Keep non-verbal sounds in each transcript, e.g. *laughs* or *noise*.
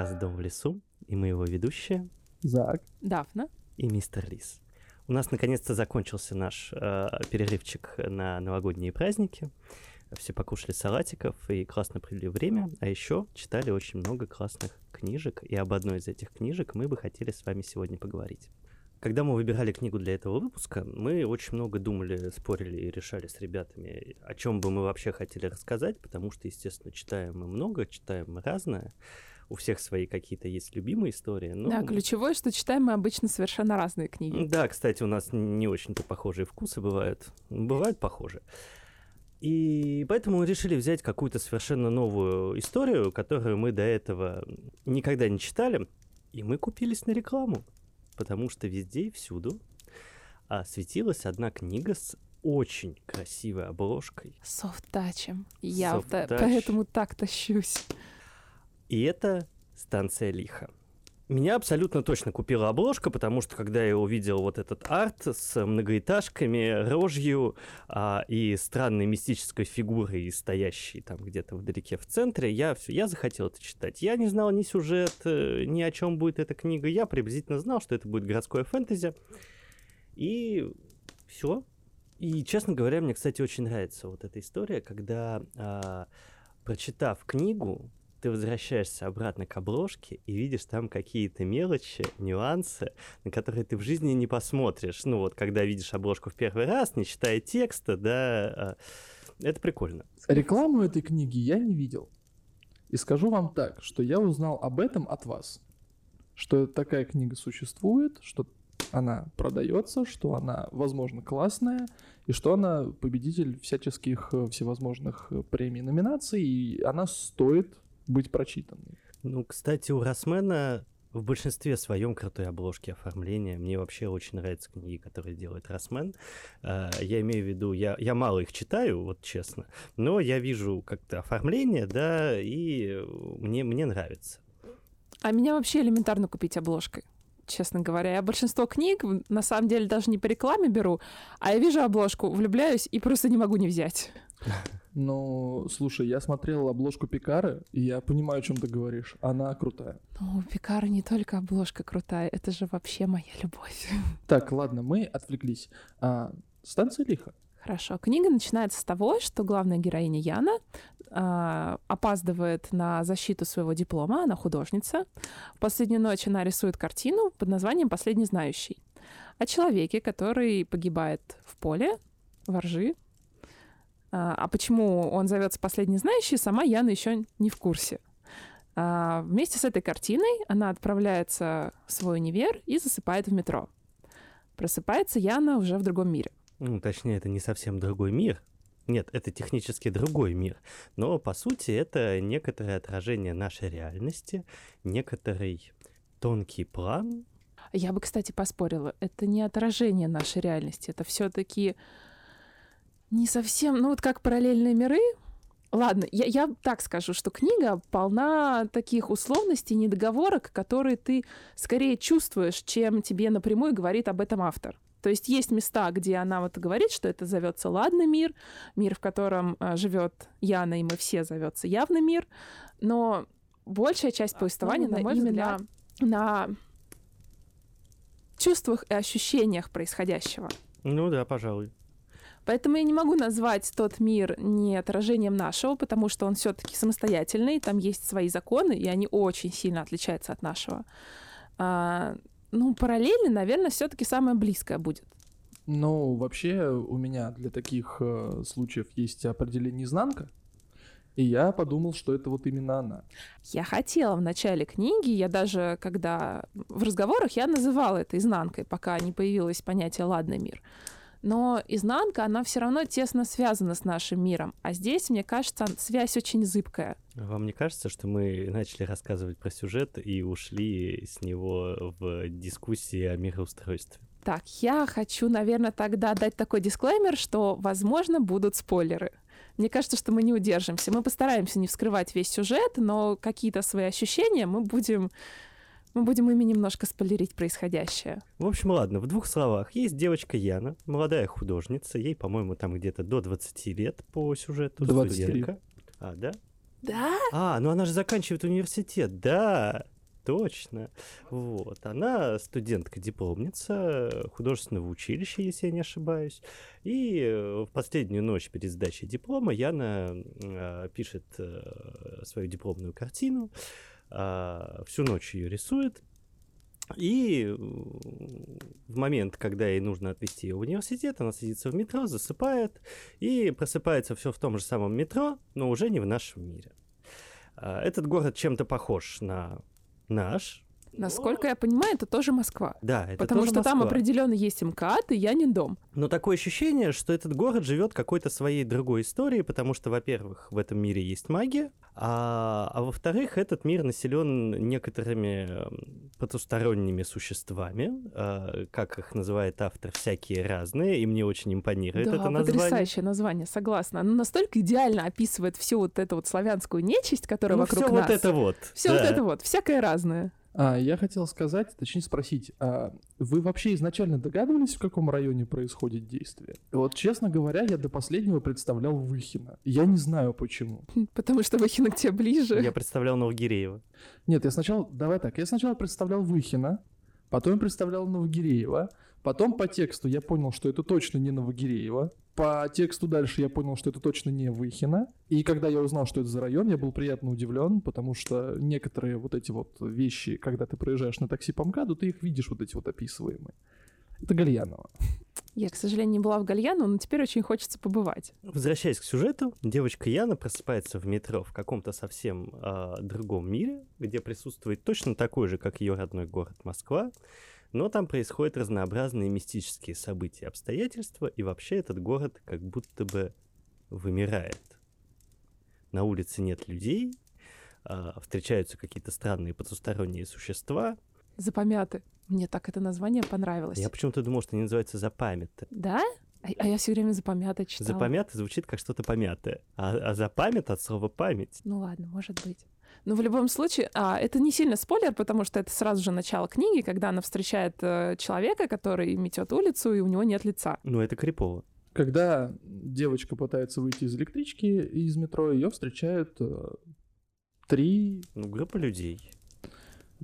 подкаст «Дом в лесу» и мы его ведущие Зак. Дафна. и мистер Лис. У нас наконец-то закончился наш э, перерывчик на новогодние праздники. Все покушали салатиков и классно провели время, а еще читали очень много классных книжек, и об одной из этих книжек мы бы хотели с вами сегодня поговорить. Когда мы выбирали книгу для этого выпуска, мы очень много думали, спорили и решали с ребятами, о чем бы мы вообще хотели рассказать, потому что, естественно, читаем мы много, читаем мы разное, у всех свои какие-то есть любимые истории. Но... Да, ключевое, что читаем мы обычно совершенно разные книги. Да, кстати, у нас не очень-то похожие вкусы бывают. Бывают похожи. И поэтому мы решили взять какую-то совершенно новую историю, которую мы до этого никогда не читали, и мы купились на рекламу, потому что везде и всюду а, светилась одна книга с очень красивой обложкой. Софт-тачем. Я Soft та- touch. поэтому так тащусь. И это станция лиха. Меня абсолютно точно купила обложка, потому что когда я увидел вот этот арт с многоэтажками, рожью а, и странной мистической фигурой, стоящей там где-то вдалеке в центре, я, всё- я захотел это читать. Я не знал ни сюжет, э, ни о чем будет эта книга. Я приблизительно знал, что это будет городское фэнтези. И все. И, честно говоря, мне, кстати, очень нравится вот эта история, когда, а, прочитав книгу, ты возвращаешься обратно к обложке и видишь там какие-то мелочи, нюансы, на которые ты в жизни не посмотришь. Ну вот, когда видишь обложку в первый раз, не читая текста, да, а, это прикольно. Рекламу этой книги я не видел. И скажу вам так, что я узнал об этом от вас. Что такая книга существует, что она продается, что она, возможно, классная, и что она победитель всяческих э, всевозможных э, премий, номинаций, и она стоит быть прочитанной. Ну, кстати, у Росмена в большинстве своем крутой обложки оформления. Мне вообще очень нравятся книги, которые делает Росмен. А, Я имею в виду, я, я мало их читаю, вот честно, но я вижу как-то оформление, да, и мне, мне нравится. А меня вообще элементарно купить обложкой. Честно говоря, я большинство книг на самом деле даже не по рекламе беру, а я вижу обложку, влюбляюсь и просто не могу не взять. *laughs* Но, слушай, я смотрел обложку Пикары, и я понимаю, о чем ты говоришь. Она крутая. Ну, у Пикара не только обложка крутая, это же вообще моя любовь. *laughs* Так, ладно, мы отвлеклись. А, станция лиха. Хорошо. Книга начинается с того, что главная героиня Яна а, опаздывает на защиту своего диплома, она художница. В последнюю ночь она рисует картину под названием «Последний знающий» о человеке, который погибает в поле, во ржи. А а почему он зовется «Последний знающий», сама Яна еще не в курсе. А, вместе с этой картиной она отправляется в свой универ и засыпает в метро. Просыпается Яна уже в другом мире. Ну, точнее, это не совсем другой мир. Нет, это технически другой мир. Но, по сути, это некоторое отражение нашей реальности, некоторый тонкий план. Я бы, кстати, поспорила. Это не отражение нашей реальности. Это все-таки не совсем, ну вот как параллельные миры. Ладно, я, я так скажу, что книга полна таких условностей, недоговорок, которые ты скорее чувствуешь, чем тебе напрямую говорит об этом автор. То есть есть места, где она вот говорит, что это зовется ладный мир, мир, в котором а, живет Яна, и мы все зовется явный мир, но большая часть повествования, на мой взгляд, на чувствах и ощущениях происходящего. Ну да, пожалуй. Поэтому я не могу назвать тот мир не отражением нашего, потому что он все-таки самостоятельный, там есть свои законы, и они очень сильно отличаются от нашего. А, ну, параллельно, наверное, все-таки самое близкое будет. Ну, вообще, у меня для таких э, случаев есть определение изнанка. И я подумал, что это вот именно она. Я хотела в начале книги, я даже, когда в разговорах я называла это изнанкой, пока не появилось понятие «ладный мир». Но изнанка, она все равно тесно связана с нашим миром. А здесь, мне кажется, связь очень зыбкая. Вам не кажется, что мы начали рассказывать про сюжет и ушли с него в дискуссии о мироустройстве? Так, я хочу, наверное, тогда дать такой дисклеймер, что, возможно, будут спойлеры. Мне кажется, что мы не удержимся. Мы постараемся не вскрывать весь сюжет, но какие-то свои ощущения мы будем, мы будем ими немножко спойлерить происходящее. В общем, ладно, в двух словах. Есть девочка Яна, молодая художница, ей, по-моему, там где-то до 20 лет по сюжету. 23. студентка. А, да? Да? А, ну она же заканчивает университет, да, точно. Вот, она студентка-дипломница художественного училища, если я не ошибаюсь. И э, в последнюю ночь перед сдачей диплома Яна э, пишет э, свою дипломную картину, всю ночь ее рисует. И э, в момент, когда ей нужно отвезти ее в университет, она садится в метро, засыпает, и просыпается все в том же самом метро, но уже не в нашем мире. А, Этот город чем-то похож на наш. Насколько я понимаю, это тоже Москва. Да, это Потому тоже что там Москва. определенно есть МКАД, и я не дом. Но такое ощущение, что этот город живет какой-то своей другой историей, потому что, во-первых, в этом мире есть магия, а, а во-вторых, этот мир населен некоторыми эм, потусторонними существами, а, как их называет автор, всякие разные, и мне очень импонирует да, это название. потрясающее название, согласна. Оно настолько идеально описывает всю вот эту вот славянскую нечисть, которая Ну, вокруг все нас. вот это вот. Все вот да. это вот, всякое разное. А, я хотел сказать, точнее спросить, а вы вообще изначально догадывались, в каком районе происходит действие? Вот, честно говоря, я до последнего представлял Выхино. Я не знаю почему. Потому что Выхино к тебе ближе. Я представлял Новогиреева. Нет, я сначала, давай так, я сначала представлял Выхино, потом представлял Новогиреева, потом по тексту я понял, что это точно не Новогиреево, по тексту дальше я понял, что это точно не Выхино, и когда я узнал, что это за район, я был приятно удивлен, потому что некоторые вот эти вот вещи, когда ты проезжаешь на такси по МКАДу, ты их видишь вот эти вот описываемые. Это Гальянова. Я, к сожалению, не была в Гальяно, но теперь очень хочется побывать. Возвращаясь к сюжету, девочка Яна просыпается в метро в каком-то совсем а, другом мире, где присутствует точно такой же, как ее родной город Москва, но там происходят разнообразные мистические события, обстоятельства, и вообще этот город как будто бы вымирает. На улице нет людей, а, встречаются какие-то странные потусторонние существа. Запомяты. Мне так это название понравилось. Я почему-то думал, что они называются запамяты. Да? А, а я все время запомята читала. Запомято звучит как что-то помятое, а, а запамят от слова память. Ну ладно, может быть. Но в любом случае, а, это не сильно спойлер, потому что это сразу же начало книги, когда она встречает э, человека, который метет улицу, и у него нет лица. Ну, это крипово. Когда девочка пытается выйти из электрички и из метро, ее встречают э, три, Ну, группа людей.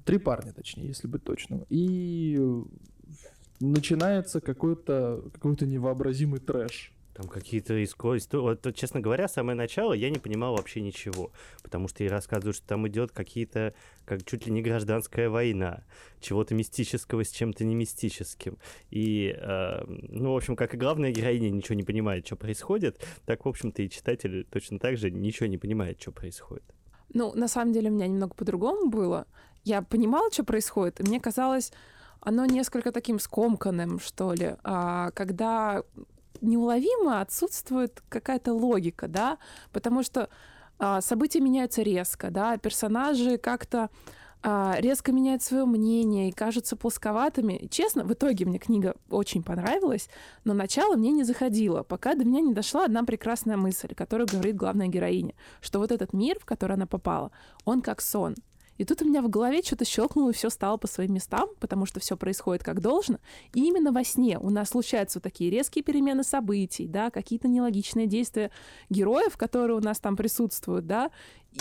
три парня, точнее, если быть точным. И начинается какой-то какой-то невообразимый трэш. Там какие-то истории. Вот, честно говоря, самое начало я не понимал вообще ничего. Потому что ей рассказывают, что там идет какие-то, как чуть ли не гражданская война. Чего-то мистического с чем-то не мистическим. И, э, ну, в общем, как и главная героиня ничего не понимает, что происходит, так, в общем-то, и читатель точно так же ничего не понимает, что происходит. Ну, на самом деле, у меня немного по-другому было. Я понимала, что происходит, и мне казалось, оно несколько таким скомканным, что ли, а, когда неуловимо отсутствует какая-то логика, да, потому что а, события меняются резко, да, персонажи как-то а, резко меняют свое мнение и кажутся плосковатыми. Честно, в итоге мне книга очень понравилась, но начало мне не заходило, пока до меня не дошла одна прекрасная мысль, которую говорит главная героиня, что вот этот мир, в который она попала, он как сон. И тут у меня в голове что-то щелкнуло, и все стало по своим местам, потому что все происходит как должно. И именно во сне у нас случаются вот такие резкие перемены событий, да, какие-то нелогичные действия героев, которые у нас там присутствуют, да,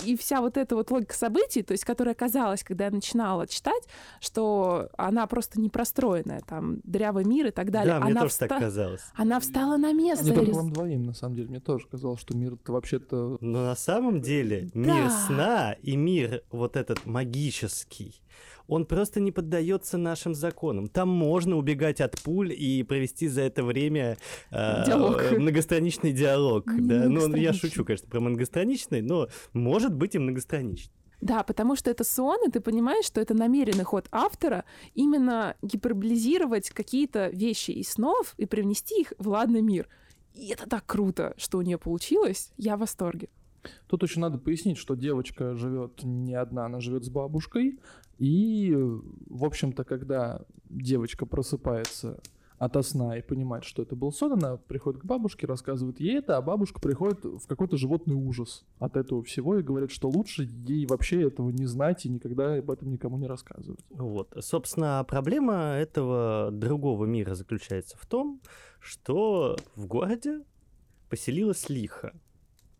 и вся вот эта вот логика событий, то есть которая казалась, когда я начинала читать, что она просто непростроенная, там, дырявый мир и так далее. Да, мне она тоже вста- так казалось. Она встала на место. Не только вам двоим, на самом деле. Мне тоже казалось, что мир это вообще-то... Но на самом деле Да. мир сна и мир вот этот магический, он просто не поддается нашим законам. Там можно убегать от пуль и провести за это время э, Диалог. *laughs* многостраничный диалог. Да? Ну, я многостраничный. шучу, конечно, про многостраничный, но может быть и многостраничный. Да, потому что это сон, и ты понимаешь, что это намеренный ход автора именно гиперболизировать какие-то вещи из снов и привнести их в ладный мир. И это так круто, что у нее получилось. Я в восторге. Тут еще надо пояснить, что девочка живет не одна, она живет с бабушкой. И, в общем-то, когда девочка просыпается ото сна и понимает, что это был сон, она приходит к бабушке, рассказывает ей это, а бабушка приходит в какой-то животный ужас от этого всего и говорит, что лучше ей вообще этого не знать и никогда об этом никому не рассказывать. Вот. Собственно, проблема этого другого мира заключается в том, что в городе поселилась лиха.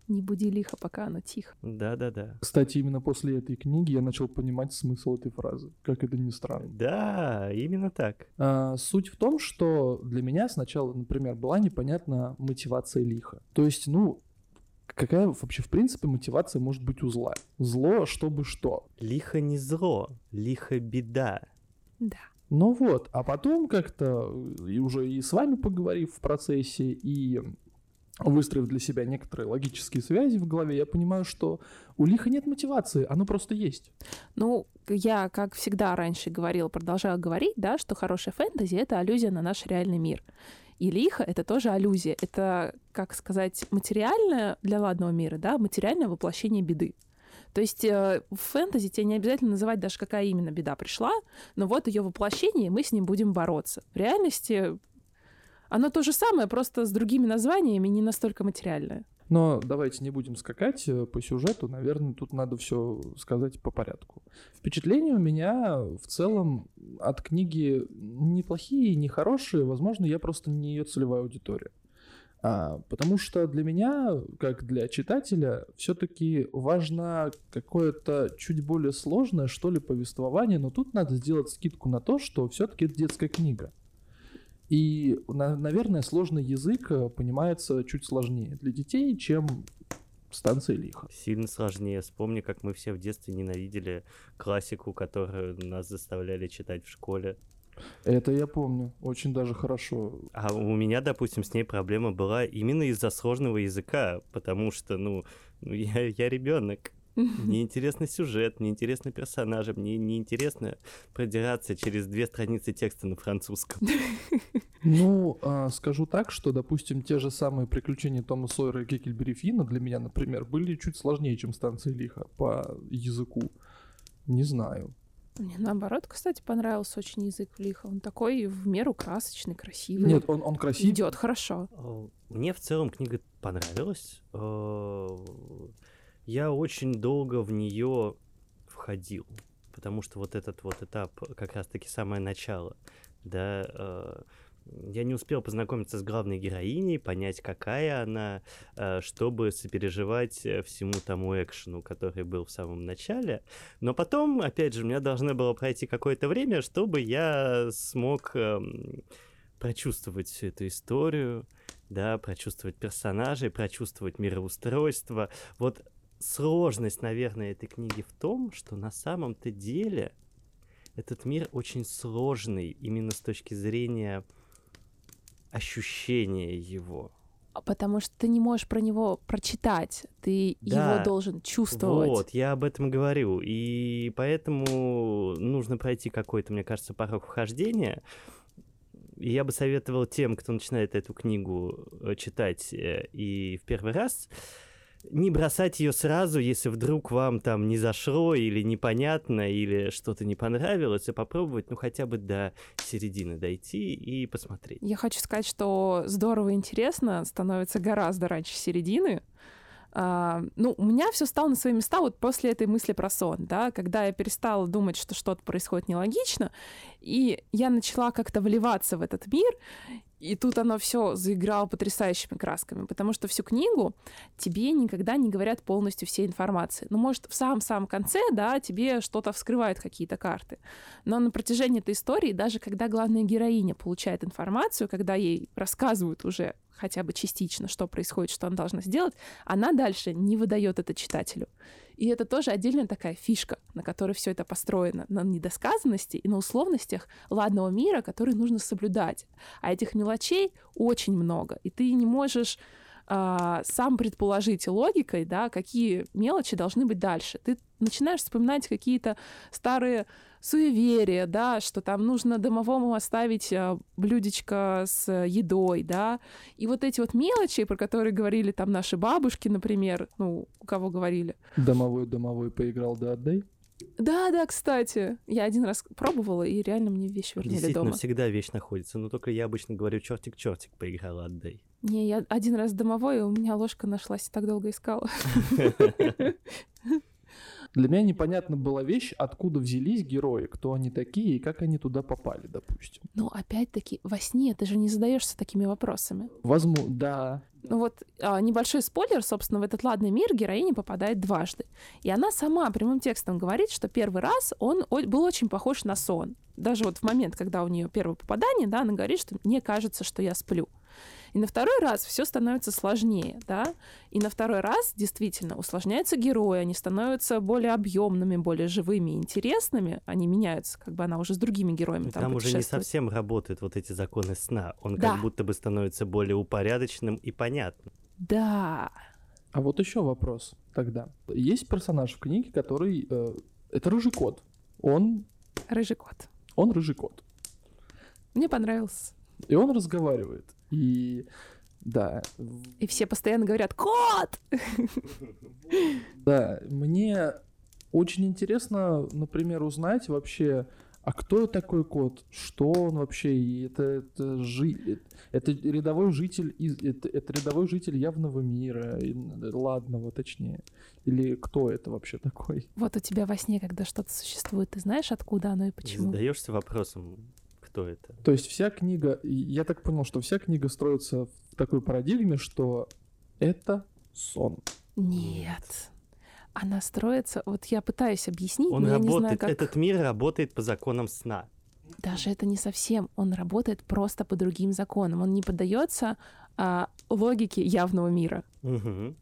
Не буди лихо, пока оно тихо. Да-да-да. Кстати, именно после этой книги я начал понимать смысл этой фразы, как это ни странно. Да, именно так. А, суть в том, что для меня сначала, например, была непонятна мотивация лиха. То есть, ну, какая вообще в принципе мотивация может быть у зла? Зло, чтобы что? Лихо не зло, лихо беда. Да. Ну вот, а потом как-то, и уже и с вами поговорив в процессе, и выстроив для себя некоторые логические связи в голове, я понимаю, что у лиха нет мотивации, оно просто есть. Ну, я, как всегда раньше говорила, продолжаю говорить, да, что хорошая фэнтези — это аллюзия на наш реальный мир. И лихо — это тоже аллюзия. Это, как сказать, материальное для ладного мира, да, материальное воплощение беды. То есть э, в фэнтези тебе не обязательно называть даже, какая именно беда пришла, но вот ее воплощение, и мы с ним будем бороться. В реальности оно то же самое, просто с другими названиями, не настолько материальное. Но давайте не будем скакать э, по сюжету, наверное, тут надо все сказать по порядку. Впечатления у меня в целом от книги неплохие, не хорошие, возможно, я просто не ее целевая аудитория. А, потому что для меня, как для читателя, все-таки важно какое-то чуть более сложное, что ли, повествование, но тут надо сделать скидку на то, что все-таки это детская книга. И, наверное, сложный язык э, понимается чуть сложнее для детей, чем станция лиха. Сильно сложнее. Вспомни, как мы все в детстве ненавидели классику, которую нас заставляли читать в школе. Это я помню, очень даже хорошо. А у меня, допустим, с ней проблема была именно из-за сложного языка, потому что, ну, ну я, я ребенок. Мне интересный сюжет, мне интересны персонажи, мне не интересно продираться через две страницы текста на французском. *laughs* Ну, а, скажу так, что, допустим, те же самые приключения Тома Сойера и Кекельбери Финна для меня, например, были чуть сложнее, чем станция лиха по языку. Не знаю. Мне наоборот, кстати, понравился очень язык лиха. Он такой в меру красочный, красивый. Нет, он, он красивый. Идет хорошо. Мне в целом книга понравилась я очень долго в нее входил, потому что вот этот вот этап, как раз-таки самое начало, да, э, я не успел познакомиться с главной героиней, понять, какая она, э, чтобы сопереживать э, всему тому экшену, который был в самом начале. Но потом, опять же, у меня должно было пройти какое-то время, чтобы я смог э, прочувствовать всю эту историю, да, прочувствовать персонажей, прочувствовать мироустройство. Вот сложность, наверное, этой книги в том, что на самом-то деле этот мир очень сложный именно с точки зрения ощущения его. А потому что ты не можешь про него прочитать, ты да, его должен чувствовать. Вот, я об этом говорю. И поэтому нужно пройти какой-то, мне кажется, порог вхождения. И я бы советовал тем, кто начинает эту книгу э, читать э, и в первый раз, не бросать ее сразу, если вдруг вам там не зашло или непонятно, или что-то не понравилось, и попробовать, ну, хотя бы до середины дойти и посмотреть. Я хочу сказать, что здорово и интересно становится гораздо раньше середины, а, ну, у меня все стало на свои места вот после этой мысли про сон, да, когда я перестала думать, что что-то происходит нелогично, и я начала как-то вливаться в этот мир, и тут оно все заиграло потрясающими красками, потому что всю книгу тебе никогда не говорят полностью всей информации. Ну, может, в самом-самом конце, да, тебе что-то вскрывают какие-то карты. Но на протяжении этой истории, даже когда главная героиня получает информацию, когда ей рассказывают уже хотя бы частично, что происходит, что она должна сделать, она дальше не выдает это читателю. И это тоже отдельная такая фишка, на которой все это построено, на недосказанности и на условностях ладного мира, которые нужно соблюдать. А этих мелочей очень много, и ты не можешь а, сам предположить логикой, да, какие мелочи должны быть дальше. Ты начинаешь вспоминать какие-то старые суеверие, да, что там нужно домовому оставить э, блюдечко с едой, да, и вот эти вот мелочи, про которые говорили там наши бабушки, например, ну, у кого говорили. Домовой, домовой поиграл, да, отдай. Да, да, кстати. Я один раз пробовала, и реально мне вещь вернули Действительно, дома. всегда вещь находится. Но только я обычно говорю чертик-чертик поиграла, отдай. Не, я один раз домовой, и у меня ложка нашлась, и так долго искала. *laughs* Для меня непонятна была вещь, откуда взялись герои, кто они такие и как они туда попали, допустим. Ну, опять-таки, во сне ты же не задаешься такими вопросами. Возможно, да. Ну вот а, небольшой спойлер, собственно, в этот ладный мир героиня попадает дважды. И она сама прямым текстом говорит, что первый раз он был очень похож на сон. Даже вот в момент, когда у нее первое попадание, да, она говорит, что мне кажется, что я сплю. И на второй раз все становится сложнее, да, и на второй раз действительно усложняются герои, они становятся более объемными, более живыми, интересными, они меняются, как бы она уже с другими героями там, Там уже не совсем работают вот эти законы сна. Он Да. как будто бы становится более упорядоченным и понятным. Да, А вот еще вопрос тогда. Есть персонаж в книге, который... э, это рыжий кот. Он, рыжий кот. он рыжий кот. Мне понравился. И он разговаривает. И да, И все постоянно говорят «Кот!» *laughs* да, мне очень интересно, например, узнать вообще, а кто такой кот, что он вообще, и это, это, жи- это рядовой житель, из, это, это рядовой житель явного мира, ладного точнее, или кто это вообще такой? Вот у тебя во сне, когда что-то существует, ты знаешь, откуда оно и почему? Задаешься вопросом, кто это? То есть вся книга, я так понял, что вся книга строится в такой парадигме, что это сон. Нет. Она строится... Вот я пытаюсь объяснить, Он но я не знаю, работает, как... этот мир работает по законам сна. Даже это не совсем. Он работает просто по другим законам. Он не поддается а, логике явного мира. Мгм.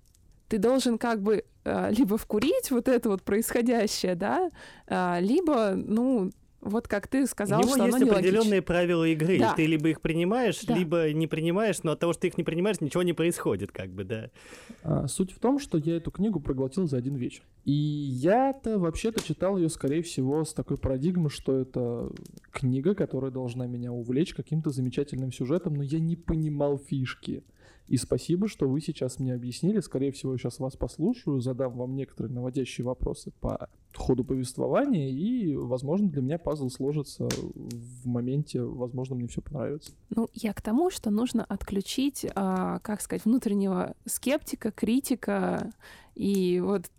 Ты должен как бы а, либо вкурить вот это вот происходящее, да, а, либо, ну, вот как ты сказал, У него что есть оно определенные правила игры. и Да. Ты либо их принимаешь, Да. либо не принимаешь, но от того, что ты их не принимаешь, ничего не происходит, как бы, да. А, Суть в том, что я эту книгу проглотил за один вечер. И я-то вообще-то читал ее, скорее всего, с такой парадигмы, что это книга, которая должна меня увлечь каким-то замечательным сюжетом, но я не понимал фишки. И спасибо, что вы сейчас мне объяснили. Скорее всего, сейчас вас послушаю, задам вам некоторые наводящие вопросы по ходу повествования, и, возможно, для меня пазл сложится в моменте, возможно, мне все понравится. Ну, я к тому, что нужно отключить, а, как сказать, внутреннего скептика, критика и вот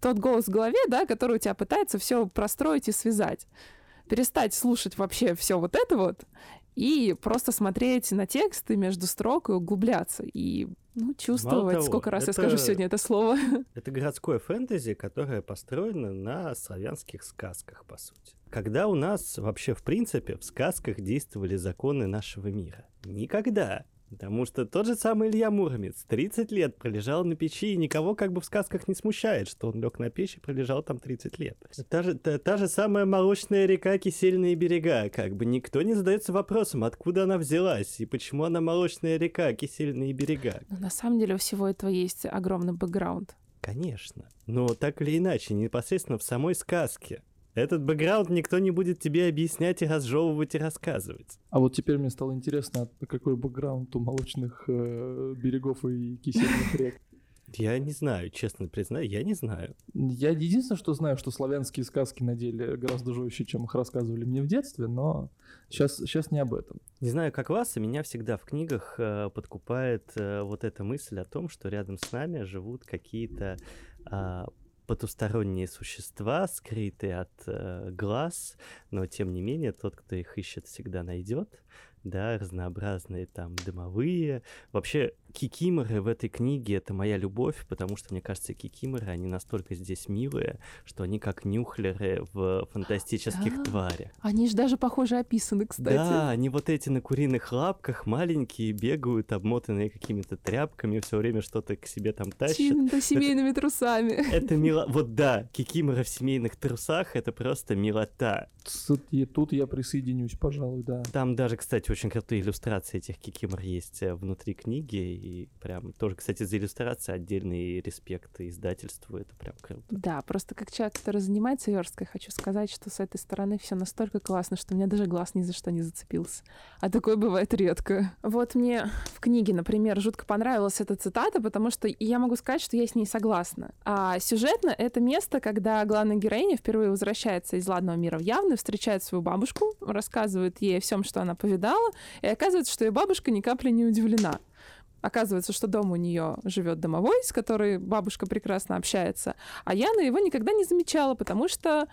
тот голос в голове, да, который у тебя пытается все простроить и связать. Перестать слушать вообще все вот это вот и просто смотреть на тексты между строк и углубляться. И ну, чувствовать, того, сколько раз я это- скажу сегодня это слово. *laughs* Это городское фэнтези, которое построено на славянских сказках, по сути. Когда у нас вообще, в принципе, в сказках действовали законы нашего мира? Никогда. Потому что тот же самый Илья Муромец 30 лет пролежал на печи, и никого как бы в сказках не смущает, что он лег на печь и пролежал там 30 лет. Та же, та, та же самая молочная река, кисельные берега, как бы никто не задается вопросом, откуда она взялась, и почему она молочная река, кисельные берега. Но на самом деле у всего этого есть огромный бэкграунд. Конечно. Но так или иначе, непосредственно в самой сказке. Этот бэкграунд никто не будет тебе объяснять и разжевывать и рассказывать. А вот теперь мне стало интересно, какой бэкграунд у молочных э, берегов и кисельных рек. Я не знаю, честно признаю, я не знаю. Я единственное, что знаю, что славянские сказки на деле гораздо жестче, чем их рассказывали мне в детстве, но сейчас, сейчас не об этом. Не знаю, как вас, а меня всегда в книгах э, подкупает э, вот эта мысль о том, что рядом с нами живут какие-то а, потусторонние существа, скрытые от э, глаз, но тем не менее тот, кто их ищет, всегда найдет. Да, разнообразные там дымовые. Вообще, кикиморы в этой книге — это моя любовь, потому что, мне кажется, кикиморы, они настолько здесь милые, что они как нюхлеры в фантастических Да. тварях. Они же даже похоже описаны, кстати. Да, они вот эти на куриных лапках маленькие, бегают, обмотанные какими-то тряпками, все время что-то к себе там тащат. Чьими-то семейными трусами. Это мило... *laughs* Вот да, кикимора в семейных трусах — это просто милота. Тут я присоединюсь, пожалуй, да. Там даже, кстати, очень крутые иллюстрации этих кикимор есть э, внутри книги, и прям тоже, кстати, за иллюстрации отдельный респект издательству, это прям круто. Да, просто как человек, который занимается версткой, хочу сказать, что с этой стороны все настолько классно, что у меня даже глаз ни за что не зацепился. А такое бывает редко. Вот мне в книге, например, жутко понравилась эта цитата, потому что я могу сказать, что я с ней согласна. А сюжетно это место, когда главная героиня впервые возвращается из ладного мира в явный, встречает свою бабушку, рассказывает ей о всем, что она повидала, и оказывается, что ее бабушка ни капли не удивлена. Оказывается, что дома у нее живет домовой, с которой бабушка прекрасно общается, а Яна его никогда не замечала, потому что,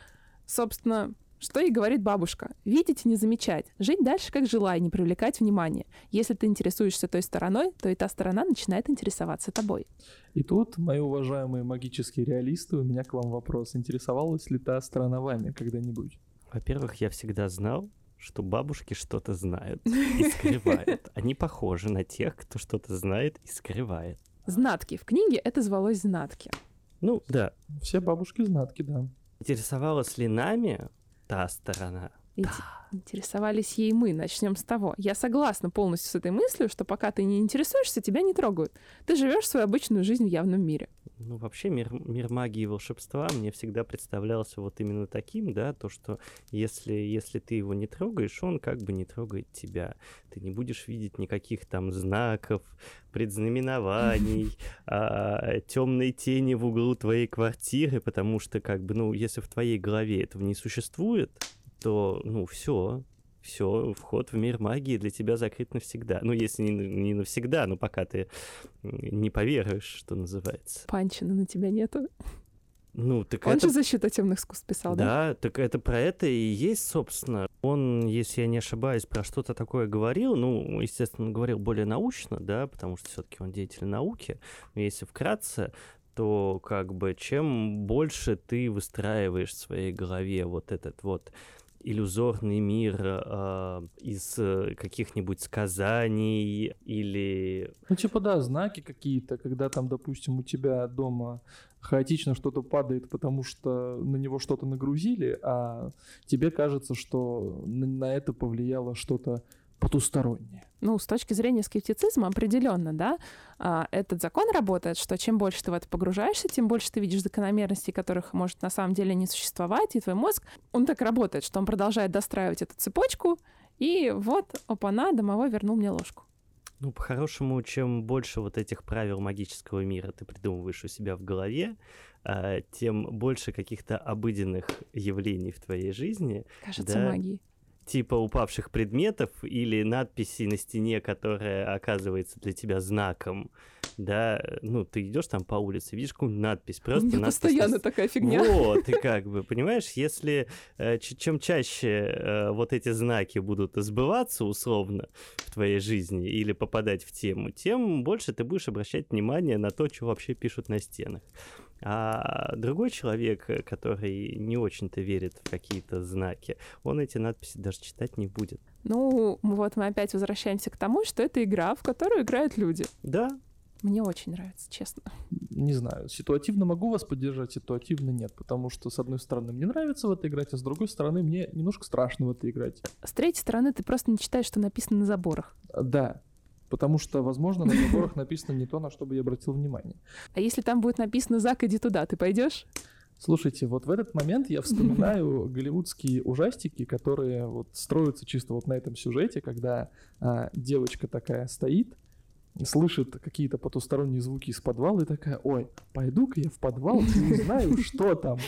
собственно, что и говорит бабушка. Видеть и не замечать. Жить дальше, как жила, и не привлекать внимания. Если ты интересуешься той стороной, то и та сторона начинает интересоваться тобой. И тут, мои уважаемые магические реалисты, у меня к вам вопрос. Интересовалась ли та сторона вами когда-нибудь? Во-первых, я всегда знал, что бабушки что-то знают *laughs* и скрывают. Они похожи на тех, кто что-то знает и скрывает. Знатки. В книге это звалось знатки. Ну, да. Все бабушки знатки, да. Интересовалась ли нами та сторона? Инте- Интересовались ей мы. Начнем с того. Я согласна полностью с этой мыслью, что пока ты не интересуешься, тебя не трогают. Ты живешь свою обычную жизнь в явном мире. Ну, вообще мир, мир магии и волшебства мне всегда представлялся вот именно таким, да, то, что если, если ты его не трогаешь, он как бы не трогает тебя. Ты не будешь видеть никаких там знаков, предзнаменований, *laughs* темной тени в углу твоей квартиры, потому что как бы, ну, если в твоей голове этого не существует, то, ну, все, все, вход в мир магии для тебя закрыт навсегда. Ну, если не, не навсегда, но пока ты не поверишь, что называется. Панчина на тебя нету. Ну, так Он это... же защита темных искусств писал, да? Да, так это про это и есть, собственно. Он, если я не ошибаюсь, про что-то такое говорил, ну, естественно, говорил более научно, да, потому что все-таки он деятель науки. Но если вкратце, то как бы чем больше ты выстраиваешь в своей голове вот этот вот иллюзорный мир э, из каких-нибудь сказаний или... Ну, типа, да, знаки какие-то, когда там, допустим, у тебя дома хаотично что-то падает, потому что на него что-то нагрузили, а тебе кажется, что на это повлияло что-то потустороннее. Ну, с точки зрения скептицизма определенно, да, а, этот закон работает, что чем больше ты в это погружаешься, тем больше ты видишь закономерностей, которых может на самом деле не существовать, и твой мозг, он так работает, что он продолжает достраивать эту цепочку, и вот, опа-на, домовой вернул мне ложку. Ну, по-хорошему, чем больше вот этих правил магического мира ты придумываешь у себя в голове, а, тем больше каких-то обыденных явлений в твоей жизни. Кажется, Да. магией. Типа упавших предметов или надписи на стене, которая оказывается для тебя знаком, да, ну, ты идешь там по улице, видишь какую-нибудь надпись, У просто меня надпись на постоянно с- такая фигня. Вот, и как бы, понимаешь, если э, чем чаще э, вот эти знаки будут сбываться условно в твоей жизни или попадать в тему, тем больше ты будешь обращать внимание на то, что вообще пишут на стенах. А другой человек, э, который не очень-то верит в какие-то знаки, он эти надписи даже читать не будет. Ну, вот мы опять возвращаемся к тому, что это игра, в которую играют люди. Да, Мне очень нравится, честно. Не знаю, ситуативно могу вас поддержать, ситуативно нет, потому что, с одной стороны, мне нравится в это играть, а с другой стороны, мне немножко страшно в это играть. С третьей стороны, ты просто не читаешь, что написано на заборах. Да, потому что, возможно, на заборах написано не то, на что бы я обратил внимание. А если там будет написано «Зак, иди туда», ты пойдешь? Слушайте, вот в этот момент я вспоминаю *laughs* голливудские ужастики, которые вот строятся чисто вот на этом сюжете, когда а, девочка такая стоит, слышит какие-то потусторонние звуки из подвала и такая, ой, пойду-ка я в подвал и узнаю, *laughs* что там.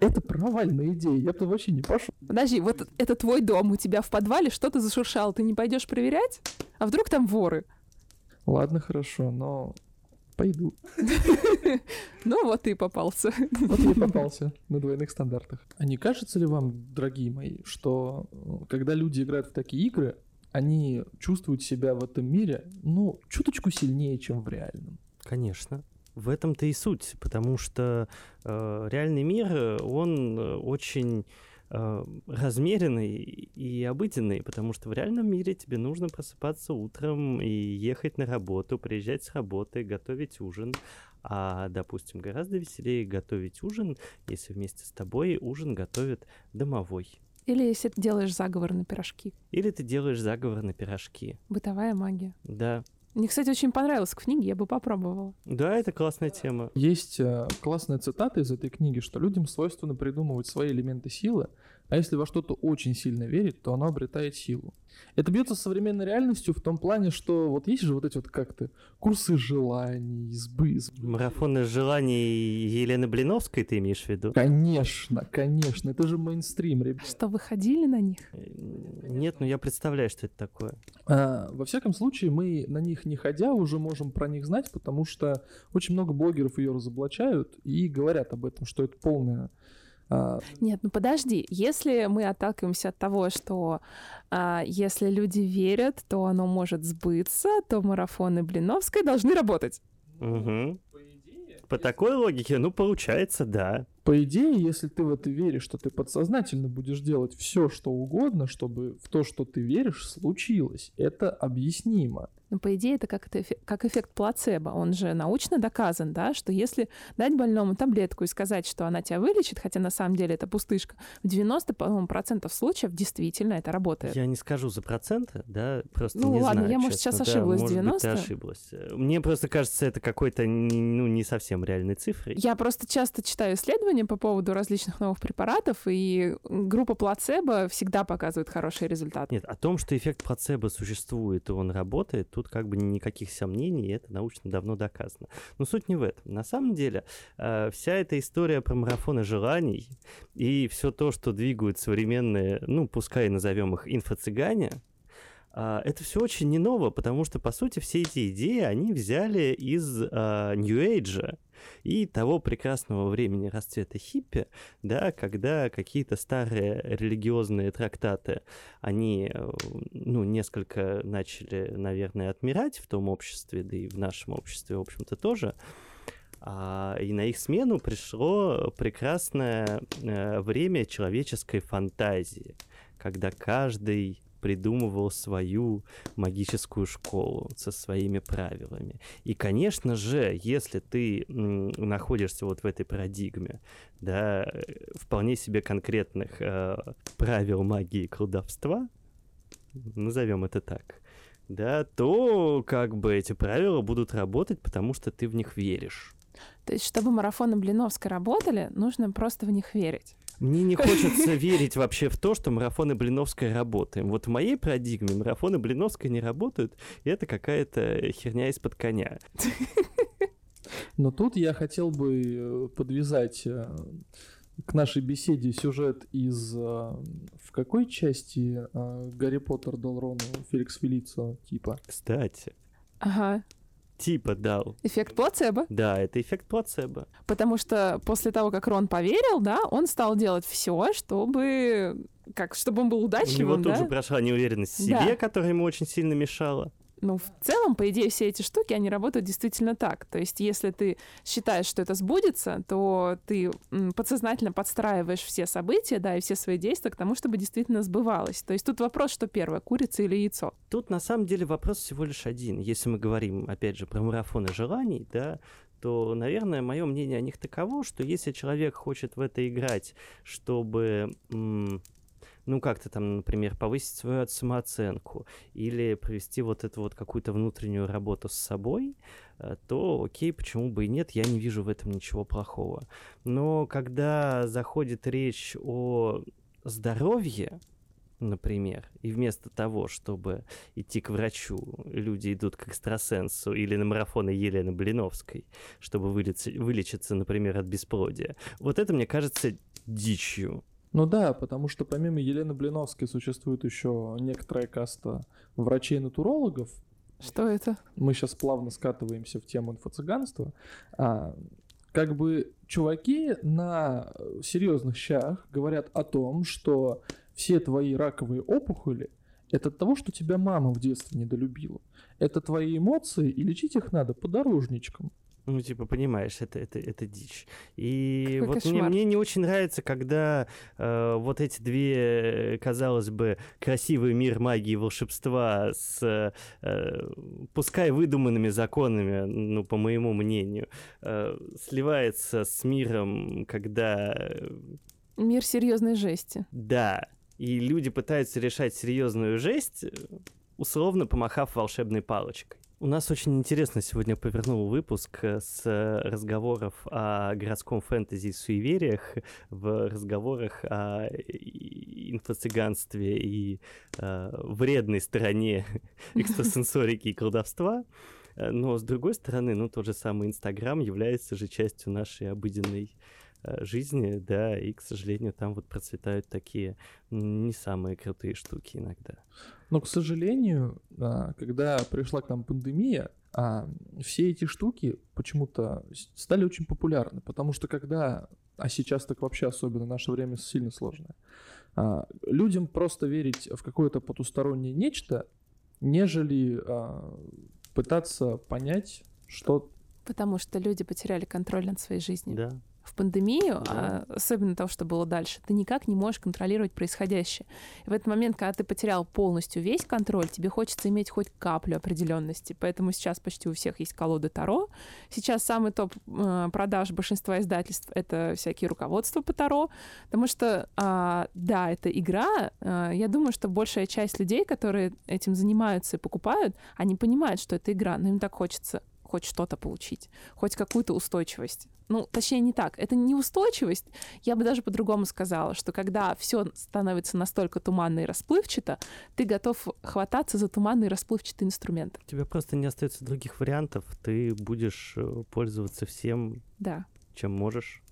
Это провальная идея, я бы вообще не пошел. Подожди, вот это твой дом, у тебя в подвале что-то зашуршало, ты не пойдешь проверять? А вдруг там воры? Ладно, хорошо, но пойду. *laughs* Ну вот ты и попался. Вот я и попался на двойных стандартах. А не кажется ли вам, дорогие мои, что э, когда люди играют в такие игры, они чувствуют себя в этом мире, ну, чуточку сильнее, чем в реальном? Конечно. В этом-то и суть, потому что э, реальный мир, он э, очень э, размеренный и обыденный, потому что в реальном мире тебе нужно просыпаться утром и ехать на работу, приезжать с работы, готовить ужин. А, допустим, гораздо веселее готовить ужин, если вместе с тобой ужин готовит домовой. Или если ты делаешь заговор на пирожки. Или ты делаешь заговор на пирожки. Бытовая магия. Да. Мне, кстати, очень понравилось в книге, я бы попробовала. Да, это классная тема. Есть э, классная цитата из этой книги, что людям свойственно придумывать свои элементы силы, А если во что-то очень сильно верить, то оно обретает силу. Это бьется с современной реальностью в том плане, что вот есть же вот эти вот как-то курсы желаний, избы. Марафоны желаний Елены Блиновской ты имеешь в виду? Конечно, конечно, это же мейнстрим, ребят. Что, вы ходили на них? Э, нет, но я представляю, что это такое. А, во всяком случае, мы на них не ходя уже можем про них знать, потому что очень много блогеров ее разоблачают и говорят об этом, что это полная Нет, ну подожди, если мы отталкиваемся от того, что а, если люди верят, то оно может сбыться, то марафоны Блиновской должны работать. Угу. По такой логике, ну, получается, да. По идее, если ты в это веришь, что ты подсознательно будешь делать все, что угодно, чтобы в то, что ты веришь, случилось. Это объяснимо. Ну, по идее, это как, это как эффект плацебо. Он же научно доказан, да, что если дать больному таблетку и сказать, что она тебя вылечит, хотя на самом деле это пустышка, в 90% случаев действительно это работает. Я не скажу за проценты, да, просто Ну не ладно, знаю, я, может, честно. сейчас ошиблась, да, может 90? Быть, ты ошиблась. Мне просто кажется, это какой-то, ну, не совсем реальной цифрой. Я просто часто читаю исследования по поводу различных новых препаратов, и группа плацебо всегда показывает хороший результат. Нет, о том, что эффект плацебо существует и он работает, тут как бы никаких сомнений, и это научно давно доказано. Но суть не в этом. На самом деле, э, вся эта история про марафоны желаний и все то, что двигают современные, ну, пускай назовем их инфо-цыгане, Uh, это все очень не ново, потому что, по сути, все эти идеи они взяли из uh, New Age и того прекрасного времени расцвета хиппи, да, когда какие-то старые религиозные трактаты, они, э, ну, несколько начали, наверное, отмирать в том обществе, да и в нашем обществе, в общем-то, тоже, а, и на их смену пришло прекрасное э, время человеческой фантазии, когда каждый придумывал свою магическую школу со своими правилами. И, конечно же, если ты находишься вот в этой парадигме, да, вполне себе конкретных э, правил магии и колдовства, назовем это так, да, то как бы эти правила будут работать, потому что ты в них веришь. То есть, чтобы марафоны Блиновской работали, нужно просто в них верить. Мне не хочется верить вообще в то, что марафоны Блиновской работаем. Вот в моей парадигме марафоны Блиновской не работают, и это какая-то херня из-под коня. Но тут я хотел бы э, подвязать э, к нашей беседе сюжет из... Э, в какой части Гарри Поттер дал Рону Феликс Фелицио, типа? Кстати. Ага типа дал. Эффект плацебо? Да, это эффект плацебо. Потому что после того, как Рон поверил, да, он стал делать все, чтобы как, чтобы он был удачливым, У него да? тут же прошла неуверенность в себе, да. которая ему очень сильно мешала ну, в целом, по идее, все эти штуки, они работают действительно так. То есть, если ты считаешь, что это сбудется, то ты подсознательно подстраиваешь все события, да, и все свои действия к тому, чтобы действительно сбывалось. То есть тут вопрос, что первое, курица или яйцо? Тут на самом деле вопрос всего лишь один. Если мы говорим, опять же, про марафоны желаний, да, то, наверное, мое мнение о них таково, что если человек хочет в это играть, чтобы ну, как-то там, например, повысить свою самооценку или провести вот эту вот какую-то внутреннюю работу с собой, э, то окей, почему бы и нет, я не вижу в этом ничего плохого. Но когда заходит речь о здоровье, например, и вместо того, чтобы идти к врачу, люди идут к экстрасенсу или на марафоны Елены Блиновской, чтобы вылечиться, вылечиться, например, от бесплодия. Вот это, мне кажется, дичью. Ну да, потому что помимо Елены Блиновской существует еще некоторая каста врачей-натурологов. Что это? Мы сейчас плавно скатываемся в тему инфо-цыганства. А, как бы чуваки на серьезных щах говорят о том, что все твои раковые опухоли это от того, что тебя мама в детстве недолюбила. Это твои эмоции, и лечить их надо подорожничком. Ну, типа, понимаешь, это, это, это дичь. И Какой вот мне, мне не очень нравится, когда э, вот эти две, казалось бы, красивый мир магии и волшебства с, э, пускай выдуманными законами, ну, по моему мнению, э, сливается с миром, когда... Э, мир серьезной жести. Да. И люди пытаются решать серьезную жесть, условно помахав волшебной палочкой. У нас очень интересно сегодня повернул выпуск э, с разговоров о городском фэнтези и суевериях в разговорах о инфо-цыганстве и э, вредной стороне *laughs* экстрасенсорики и колдовства. Э, но, с другой стороны, ну, тот же самый Инстаграм является же частью нашей обыденной э, жизни, да, и, к сожалению, там вот процветают такие не самые крутые штуки иногда. Но, к сожалению, а, когда пришла к нам пандемия, а, все эти штуки почему-то стали очень популярны, потому что когда, а сейчас так вообще особенно, наше время сильно сложное, а, людям просто верить в какое-то потустороннее нечто, нежели пытаться понять, что... Потому что люди потеряли контроль над своей жизнью. Да в пандемию, да. а, особенно того, что было дальше, ты никак не можешь контролировать происходящее. И в этот момент, когда ты потерял полностью весь контроль, тебе хочется иметь хоть каплю определенности. Поэтому сейчас почти у всех есть колоды Таро. Сейчас самый топ э, продаж большинства издательств — это всякие руководства по Таро, потому что, э, да, это игра. Я думаю, что большая часть людей, которые этим занимаются и покупают, они понимают, что это игра, но им так хочется хоть что-то получить, хоть какую-то устойчивость. Ну, точнее, не так. Это не устойчивость. Я бы даже по-другому сказала, что когда все становится настолько туманно и расплывчато, ты готов хвататься за туманный и расплывчатый инструмент. У тебя просто не остается других вариантов. Ты будешь э, пользоваться всем, да. чем можешь.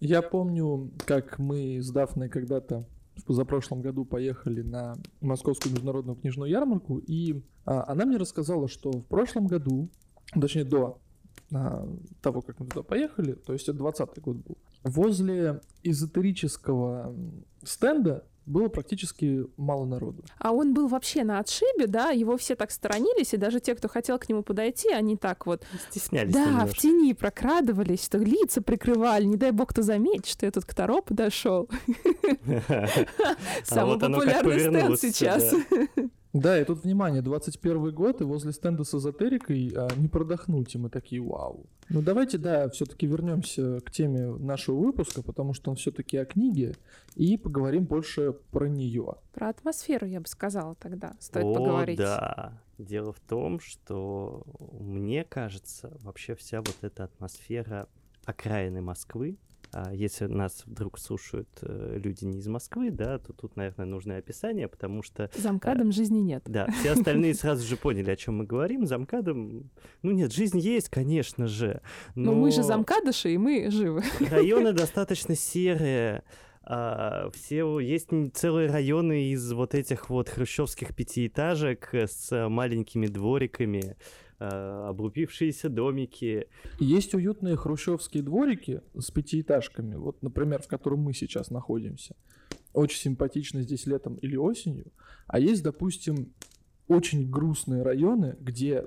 Я помню, как мы с Дафной когда-то в позапрошлом году поехали на Московскую международную книжную ярмарку, и а, она мне рассказала, что в прошлом году точнее до а, того, как мы туда поехали, то есть это 20 год был, возле эзотерического стенда было практически мало народу. А он был вообще на отшибе, да, его все так сторонились, и даже те, кто хотел к нему подойти, они так вот... Стеснялись Да, немножко. в тени прокрадывались, что лица прикрывали, не дай бог кто заметит, что я тут к Таро подошел. *laughs* Самый популярный стенд сейчас. Да, и тут, внимание, 21 год, и возле стенда с эзотерикой а, не продохнуть, и мы такие, вау. Ну давайте, да, все-таки вернемся к теме нашего выпуска, потому что он все-таки о книге, и поговорим больше про нее. Про атмосферу, я бы сказала тогда, стоит О, поговорить. да. Дело в том, что мне кажется, вообще вся вот эта атмосфера окраины Москвы, если нас вдруг слушают э, люди не из Москвы, да, то тут, наверное, нужное описание, потому что... Замкадом э, жизни нет. Да, *laughs* все остальные сразу же поняли, о чем мы говорим. Замкадом, ну нет, жизнь есть, конечно же. Но, но мы же замкадыши, и мы живы. *laughs* Районы достаточно серые. А, все есть целые районы из вот этих вот хрущевских пятиэтажек с маленькими двориками облупившиеся домики. Есть уютные хрущевские дворики с пятиэтажками, вот, например, в котором мы сейчас находимся. Очень симпатично здесь летом или осенью. А есть, допустим, очень грустные районы, где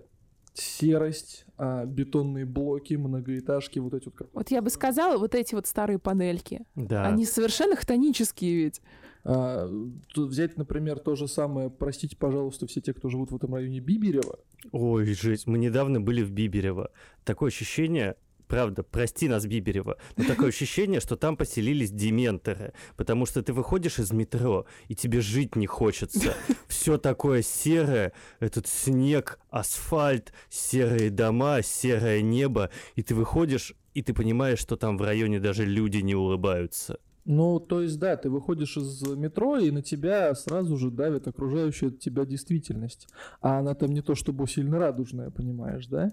серость, а, бетонные блоки, многоэтажки, вот эти вот. Как... Вот я бы сказала, вот эти вот старые панельки. Да. Они совершенно хтонические ведь. А, тут взять, например, то же самое, простите, пожалуйста, все те, кто живут в этом районе Биберева. Ой, жесть, мы недавно были в Биберево. Такое ощущение, правда, прости нас, Биберева, но такое *laughs* ощущение, что там поселились дементоры, потому что ты выходишь из метро, и тебе жить не хочется. *laughs* Все такое серое, этот снег, асфальт, серые дома, серое небо, и ты выходишь, и ты понимаешь, что там в районе даже люди не улыбаются. Ну, то есть, да, ты выходишь из метро, и на тебя сразу же давит окружающая тебя действительность. А она там не то чтобы сильно радужная, понимаешь, да?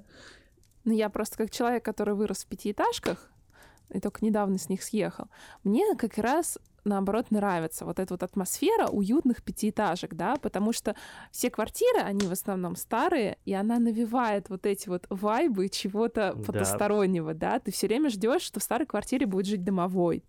Ну, я просто как человек, который вырос в пятиэтажках, и только недавно с них съехал, мне как раз наоборот, нравится вот эта вот атмосфера уютных пятиэтажек, да, потому что все квартиры, они в основном старые, и она навевает вот эти вот вайбы чего-то да. потустороннего, да, ты все время ждешь, что в старой квартире будет жить домовой,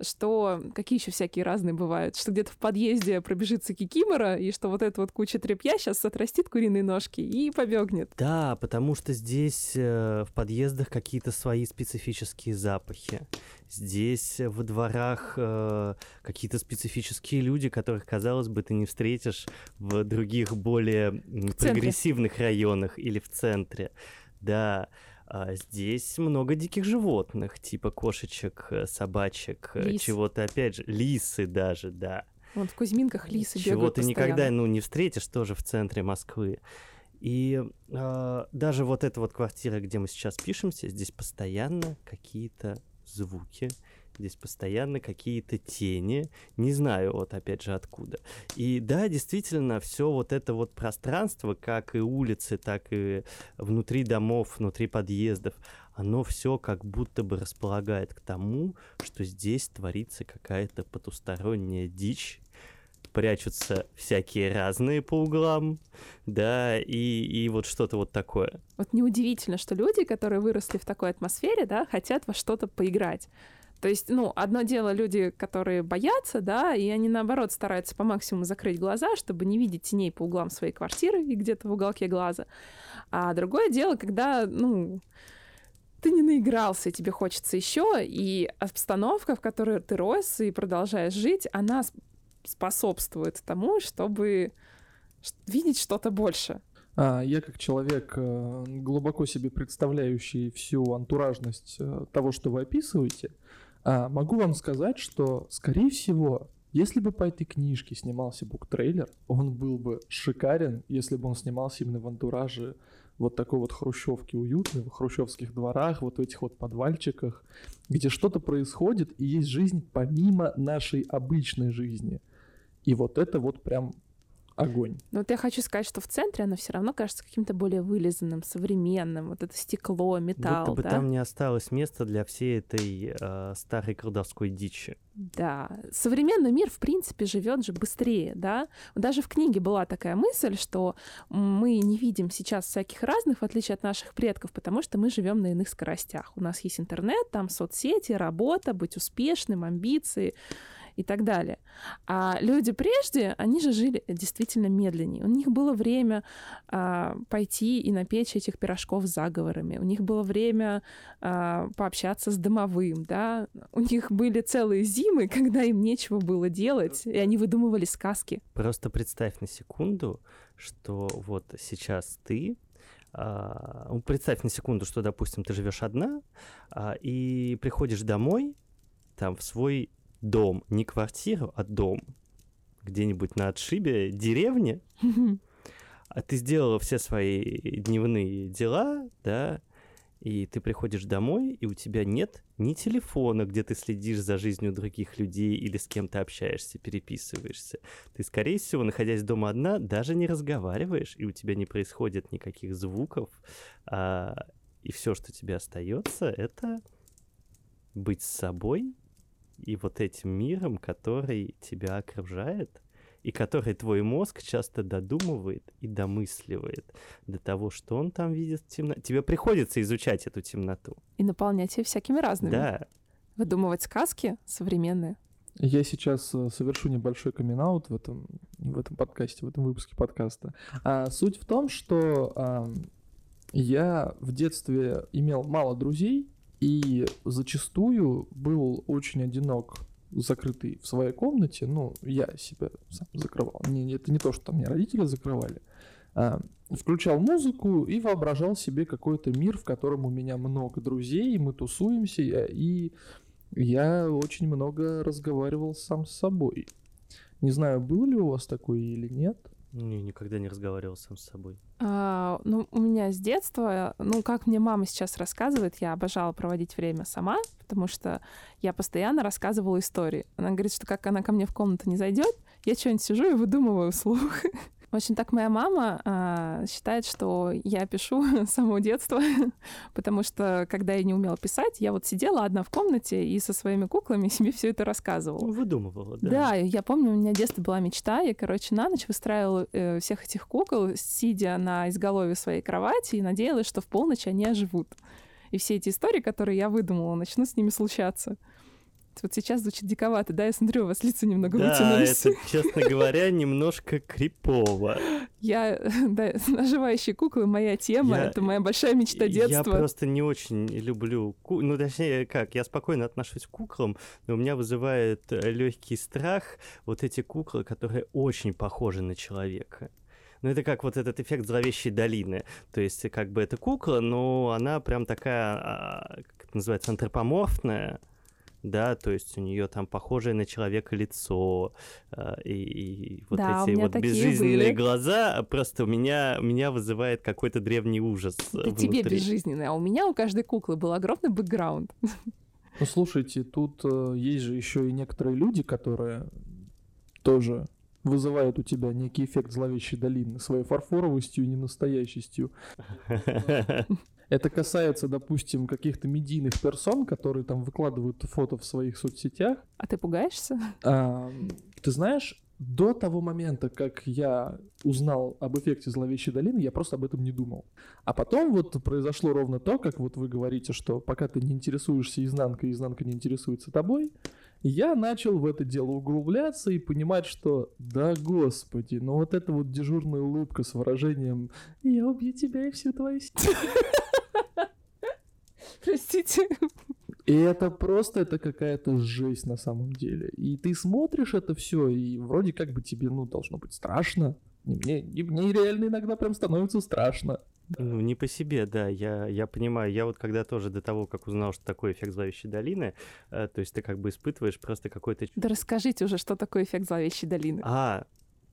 что какие еще всякие разные бывают, что где-то в подъезде пробежится кикимора, и что вот эта вот куча тряпья сейчас отрастит куриные ножки и побегнет. Да, потому что здесь э, в подъездах какие-то свои специфические запахи. Здесь во дворах э, какие-то специфические люди, которых, казалось бы, ты не встретишь в других более в прогрессивных районах или в центре. Да, а здесь много диких животных, типа кошечек, э, собачек, э, Лис. чего-то, опять же, лисы даже, да. Вот в Кузьминках лисы Чего бегают ты постоянно. никогда, ну, не встретишь тоже в центре Москвы. И э, даже вот эта вот квартира, где мы сейчас пишемся, здесь постоянно какие-то звуки, здесь постоянно какие-то тени, не знаю вот опять же откуда. И да, действительно, все вот это вот пространство, как и улицы, так и внутри домов, внутри подъездов, оно все как будто бы располагает к тому, что здесь творится какая-то потусторонняя дичь, прячутся всякие разные по углам, да, и, и вот что-то вот такое. Вот неудивительно, что люди, которые выросли в такой атмосфере, да, хотят во что-то поиграть. То есть, ну, одно дело люди, которые боятся, да, и они, наоборот, стараются по максимуму закрыть глаза, чтобы не видеть теней по углам своей квартиры и где-то в уголке глаза. А другое дело, когда, ну, ты не наигрался, и тебе хочется еще, и обстановка, в которой ты рос и продолжаешь жить, она способствует тому, чтобы видеть что-то больше. А, я как человек, э, глубоко себе представляющий всю антуражность э, того, что вы описываете, а, могу вам сказать, что, скорее всего, если бы по этой книжке снимался буктрейлер, он был бы шикарен, если бы он снимался именно в антураже вот такой вот хрущевки уютной, в хрущевских дворах, вот в этих вот подвальчиках, где что-то происходит и есть жизнь помимо нашей обычной жизни – и вот это вот прям огонь. Но вот я хочу сказать, что в центре оно все равно кажется каким-то более вылизанным, современным. Вот это стекло, металл. Будто бы да? там не осталось места для всей этой э, старой колдовской дичи. Да, современный мир, в принципе, живет же быстрее, да. Даже в книге была такая мысль, что мы не видим сейчас всяких разных, в отличие от наших предков, потому что мы живем на иных скоростях. У нас есть интернет, там соцсети, работа, быть успешным, амбиции и так далее. А люди прежде, они же жили действительно медленнее. У них было время а, пойти и напечь этих пирожков с заговорами. У них было время а, пообщаться с домовым, да. У них были целые зимы, *laughs* когда им нечего было делать, и они выдумывали сказки. Просто представь на секунду, что вот сейчас ты Uh, представь на секунду, что, допустим, ты живешь одна uh, и приходишь домой, там, в свой дом, не квартиру, а дом, где-нибудь на отшибе деревни, а ты сделала все свои дневные дела, да, и ты приходишь домой, и у тебя нет ни телефона, где ты следишь за жизнью других людей или с кем то общаешься, переписываешься. Ты, скорее всего, находясь дома одна, даже не разговариваешь, и у тебя не происходит никаких звуков, а, и все, что тебе остается, это быть с собой и вот этим миром, который тебя окружает, и который твой мозг часто додумывает и домысливает до того, что он там видит в темноте. Тебе приходится изучать эту темноту. И наполнять ее всякими разными. Да. Выдумывать сказки современные. Я сейчас э, совершу небольшой камин в этом, в этом подкасте, в этом выпуске подкаста. А, суть в том, что а, я в детстве имел мало друзей, и зачастую был очень одинок, закрытый в своей комнате. Ну, я себя сам закрывал. Не, это не то, что там меня родители закрывали. А, включал музыку и воображал себе какой-то мир, в котором у меня много друзей, мы тусуемся, и я очень много разговаривал сам с собой. Не знаю, было ли у вас такое или нет. Не, никогда не разговаривал сам с собой. А, ну, у меня с детства, ну, как мне мама сейчас рассказывает, я обожала проводить время сама, потому что я постоянно рассказывала истории. Она говорит, что как она ко мне в комнату не зайдет, я что-нибудь сижу и выдумываю вслух. *laughs* В общем, так моя мама а, считает, что я пишу *laughs* с самого детства, *laughs* потому что, когда я не умела писать, я вот сидела одна в комнате и со своими куклами *laughs* себе все это рассказывала. Выдумывала, да. Да, я помню, у меня в детстве была мечта, я, короче, на ночь выстраивала э, всех этих кукол, сидя на изголовье своей кровати и надеялась, что в полночь они оживут. И все эти истории, которые я выдумала, начнут с ними случаться. Вот сейчас звучит диковато, да? Я смотрю, у вас лица немного да, вытянулись. это, честно говоря, немножко крипово. Я, *laughs* да, оживающие куклы моя тема, я, это моя большая мечта детства. Я просто не очень люблю, ну, точнее, как, я спокойно отношусь к куклам, но у меня вызывает э, легкий страх вот эти куклы, которые очень похожи на человека. Ну, это как вот этот эффект зловещей долины. То есть, как бы это кукла, но она прям такая, а, как это называется, антропоморфная, да, то есть у нее там похожее на человека лицо, э, и, и вот да, эти вот безжизненные были. глаза просто у меня, меня вызывает какой-то древний ужас. Это тебе безжизненные, а у меня у каждой куклы был огромный бэкграунд. *laughs* Ну, слушайте, тут э, есть же еще и некоторые люди, которые тоже вызывают у тебя некий эффект зловещей долины своей фарфоровостью и ненастоящестью. *laughs* Это касается, допустим, каких-то медийных персон, которые там выкладывают фото в своих соцсетях. А ты пугаешься? А, ты знаешь, до того момента, как я узнал об эффекте зловещей долины, я просто об этом не думал. А потом вот произошло ровно то, как вот вы говорите, что пока ты не интересуешься изнанкой, изнанка не интересуется тобой, я начал в это дело углубляться и понимать, что да господи, ну вот эта вот дежурная улыбка с выражением «Я убью тебя и всю твою семью». *laughs* *laughs* Простите. И это просто это какая-то жесть на самом деле. И ты смотришь это все, и вроде как бы тебе, ну, должно быть страшно. И мне, и мне реально иногда прям становится страшно. Ну, не по себе, да, я, я понимаю. Я вот когда тоже до того, как узнал, что такое эффект зловещей долины, э, то есть ты как бы испытываешь просто какой-то... Да расскажите уже, что такое эффект зловещей долины. А,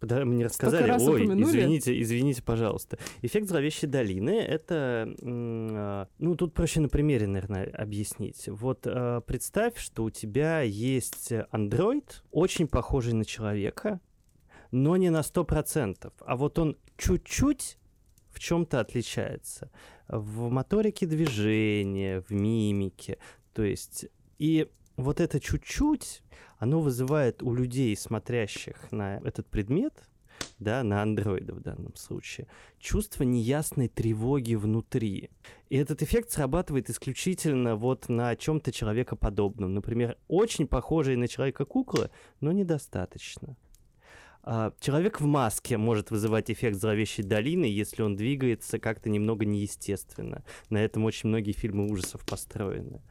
мне рассказали. Ой, упомянули. извините, извините, пожалуйста. Эффект зловещей долины это, а, ну тут проще на примере, наверное, объяснить. Вот а, представь, что у тебя есть андроид, очень похожий на человека, но не на 100%, а вот он чуть-чуть в чем-то отличается. В моторике движения, в мимике. То есть, и вот это чуть-чуть, оно вызывает у людей, смотрящих на этот предмет, да, на андроида в данном случае, чувство неясной тревоги внутри. И этот эффект срабатывает исключительно вот на чем-то человекоподобном. Например, очень похожий на человека кукла, но недостаточно. А, Человек в маске может вызывать эффект зловещей долины, если он двигается как-то немного неестественно. На этом очень многие фильмы ужасов построены.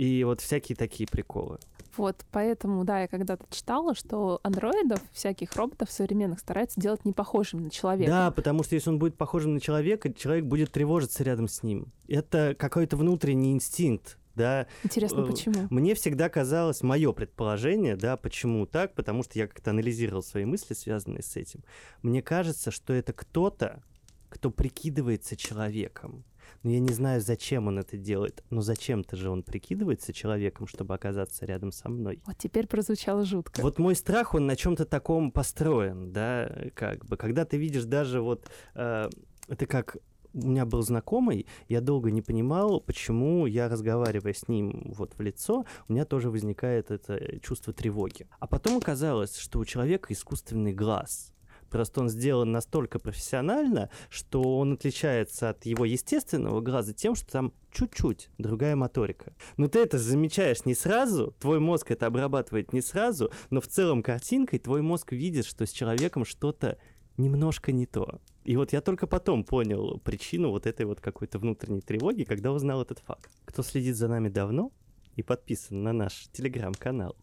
И вот всякие такие приколы. Вот, поэтому, да, я когда-то читала, что андроидов, всяких роботов современных стараются делать не похожими на человека. Да, потому что если он будет похожим на человека, человек будет тревожиться рядом с ним. Это какой-то внутренний инстинкт. Да, Интересно, э, почему? Мне всегда казалось, мое предположение, да, почему так, потому что я как-то анализировал свои мысли, связанные с этим. Мне кажется, что это кто-то, кто прикидывается человеком. Но я не знаю, зачем он это делает. Но зачем-то же он прикидывается человеком, чтобы оказаться рядом со мной. Вот теперь прозвучало жутко. Вот мой страх, он на чем-то таком построен, да, как бы. Когда ты видишь даже вот, э, это как у меня был знакомый, я долго не понимал, почему я, разговаривая с ним вот в лицо, у меня тоже возникает это чувство тревоги. А потом оказалось, что у человека искусственный глаз. Просто он сделан настолько профессионально, что он отличается от его естественного глаза тем, что там чуть-чуть другая моторика. Но ты это замечаешь не сразу, твой мозг это обрабатывает не сразу, но в целом картинкой твой мозг видит, что с человеком что-то немножко не то. И вот я только потом понял причину вот этой вот какой-то внутренней тревоги, когда узнал этот факт. Кто следит за нами давно и подписан на наш телеграм-канал,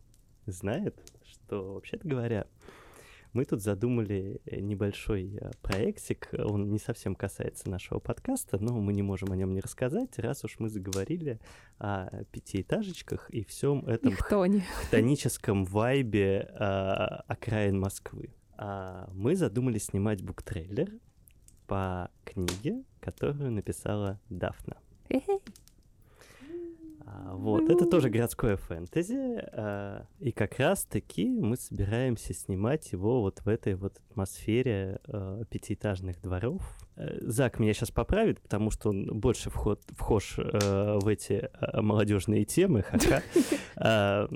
знает, что, вообще-то говоря, мы тут задумали небольшой э, проектик. Он не совсем касается нашего подкаста, но мы не можем о нем не рассказать, раз уж мы заговорили о пятиэтажечках и всем этом Их Тони. хтоническом вайбе а, окраин Москвы. А, мы задумали снимать буктрейлер по книге, которую написала Дафна. Эхе. А, Вот, это тоже городское фэнтези, а, и как раз-таки мы собираемся снимать его вот в этой вот атмосфере а, пятиэтажных дворов. Э, Зак меня сейчас поправит, потому что он больше вход, вхож э, в эти молодежные темы, ха-ха. *laughs* А,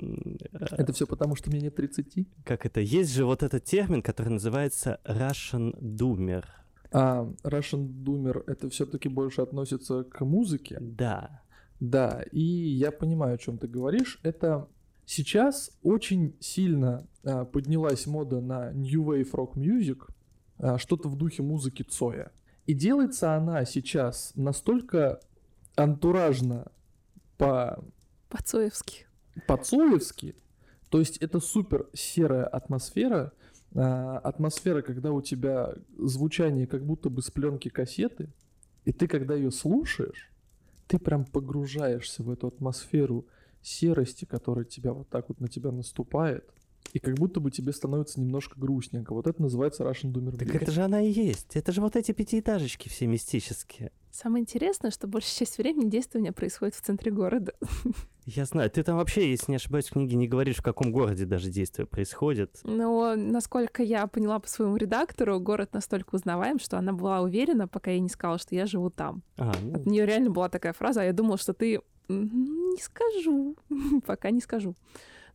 Это все потому, что мне нет 30. Как это? Есть же вот этот термин, который называется Russian Doomer. А Russian Doomer это все-таки больше относится к музыке. Да. Да, и я понимаю, о чем ты говоришь. Это сейчас очень сильно а, поднялась мода на New Wave Rock Music, а, что-то в духе музыки Цоя. И делается она сейчас настолько антуражно по По-цоевски. по-цоевски, то есть это супер серая атмосфера, а, атмосфера, когда у тебя звучание как будто бы с пленки кассеты, и ты когда ее слушаешь, ты прям погружаешься в эту атмосферу серости, которая тебя вот так вот на тебя наступает, и как будто бы тебе становится немножко грустненько. Вот это называется Russian Doomer Так это же она и есть. Это же вот эти пятиэтажечки все мистические. Самое интересное, что большая часть времени действие у меня происходит в центре города. *laughs* Я знаю, ты там вообще, если не ошибаюсь, в книге не говоришь, в каком городе даже действие происходит. Но, насколько я поняла по своему редактору, город настолько узнаваем, что она была уверена, пока я не сказала, что я живу там. А, ну, От нее реально была такая фраза, а я думала, что ты «М, не скажу, *laughs* пока не скажу.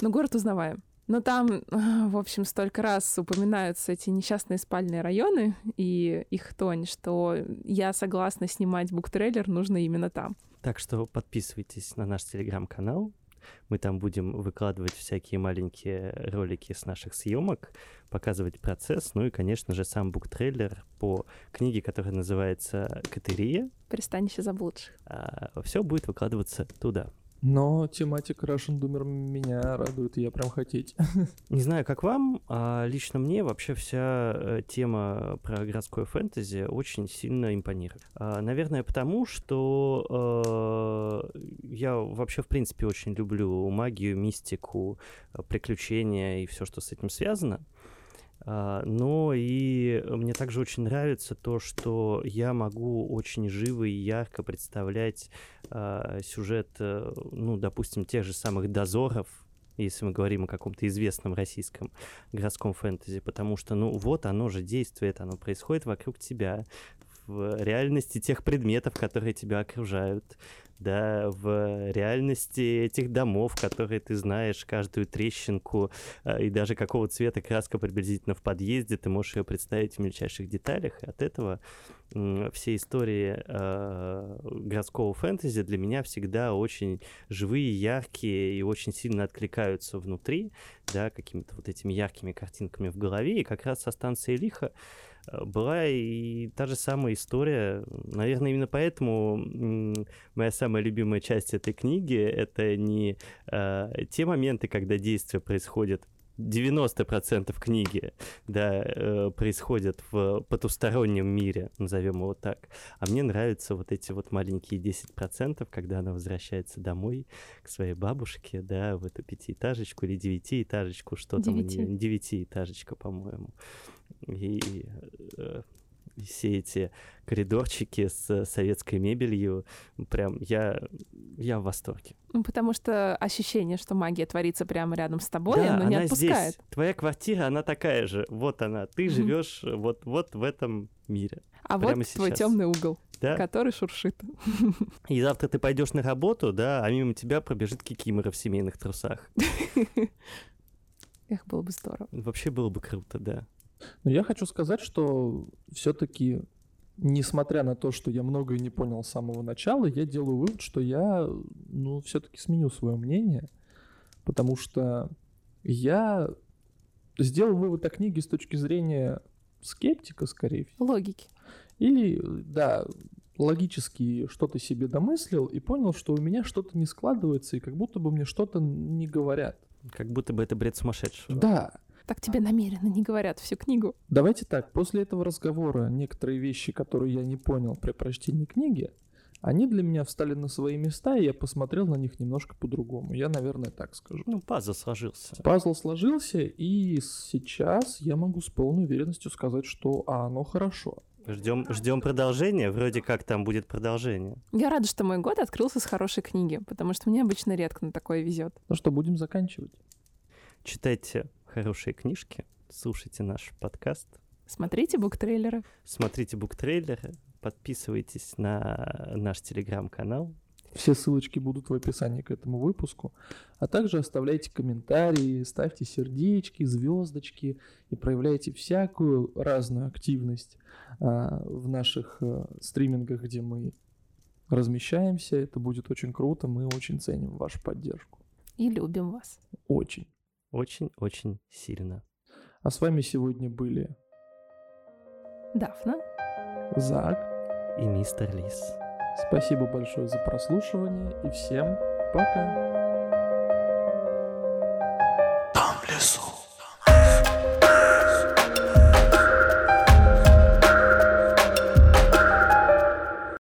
Но город узнаваем. Но там, в общем, столько раз упоминаются эти несчастные спальные районы и их тонь, что я согласна снимать буктрейлер нужно именно там. Так что подписывайтесь на наш телеграм-канал. Мы там будем выкладывать всякие маленькие ролики с наших съемок, показывать процесс, ну и, конечно же, сам буктрейлер по книге, которая называется «Катерия». Пристанище заблудших. Все будет выкладываться туда. Но тематика Russian Doomer меня радует, я прям хотеть. *laughs* Не знаю, как вам, а лично мне вообще вся э, тема про городское фэнтези очень сильно импонирует. А, наверное, потому что э, я вообще, в принципе, очень люблю магию, мистику, э, приключения и все, что с этим связано. А, но и мне также очень нравится то, что я могу очень живо и ярко представлять а, сюжет, э, ну, допустим, тех же самых дозоров, если мы говорим о каком-то известном российском городском фэнтези, потому что, ну, вот оно же действует, оно происходит вокруг тебя, в реальности тех предметов, которые тебя окружают, да, в реальности этих домов, которые ты знаешь, каждую трещинку э, и даже какого цвета краска приблизительно в подъезде, ты можешь ее представить в мельчайших деталях, и от этого все истории э, городского фэнтези для меня всегда очень живые, яркие и очень сильно откликаются внутри, да, какими-то вот этими яркими картинками в голове, и как раз со станции Лиха была и та же самая история. Наверное, именно поэтому моя самая любимая часть этой книги это не э, те моменты, когда действие происходит 90% книги, да, э, происходят в потустороннем мире, назовем его так. А мне нравятся вот эти вот маленькие 10%, когда она возвращается домой к своей бабушке, да, в эту пятиэтажечку или девятиэтажечку, что там у Девяти. нее, девятиэтажечка, по-моему. И э, все эти коридорчики с советской мебелью, прям я, я в восторге. Ну, потому что ощущение, что магия творится прямо рядом с тобой, да, оно не она отпускает. здесь. Твоя квартира, она такая же. Вот она. Ты Мгм. живешь вот, вот в этом мире. А прямо вот твой сейчас. темный угол, Да? который шуршит. *laughs* И завтра ты пойдешь на работу, да, а мимо тебя пробежит кикимора в семейных трусах. *laughs* Эх, было бы здорово. Вообще было бы круто, да. Но я хочу сказать, что все-таки, несмотря на то, что я многое не понял с самого начала, я делаю вывод, что я, ну, все-таки сменю свое мнение, потому что я сделал вывод о книге с точки зрения скептика, скорее всего. Логики. Или, да, логически что-то себе домыслил и понял, что у меня что-то не складывается, и как будто бы мне что-то не говорят. Как будто бы это бред сумасшедшего. Да, Так тебе намеренно не говорят всю книгу. Давайте так, после этого разговора некоторые вещи, которые я не понял при прочтении книги, они для меня встали на свои места, и я посмотрел на них немножко по-другому. Я, наверное, так скажу. Ну, пазл сложился. Пазл сложился, и сейчас я могу с полной уверенностью сказать, что а, оно хорошо. Ждем, ждем продолжения. Вроде как там будет продолжение. Я рада, что мой год открылся с хорошей книги, потому что мне обычно редко на такое везет. Ну что, будем заканчивать. Читайте хорошие книжки, слушайте наш подкаст, Смотрите буктрейлеры. смотрите буктрейлеры, подписывайтесь на наш телеграм-канал. Все ссылочки будут в описании к этому выпуску. А также оставляйте комментарии, ставьте сердечки, звездочки и проявляйте всякую разную активность а, в наших а, стримингах, где мы размещаемся. Это будет очень круто. Мы очень ценим вашу поддержку. И любим вас. Очень. Очень-очень сильно. А с вами сегодня были Дафна. Зак. И мистер Лис. Спасибо большое за прослушивание и всем пока.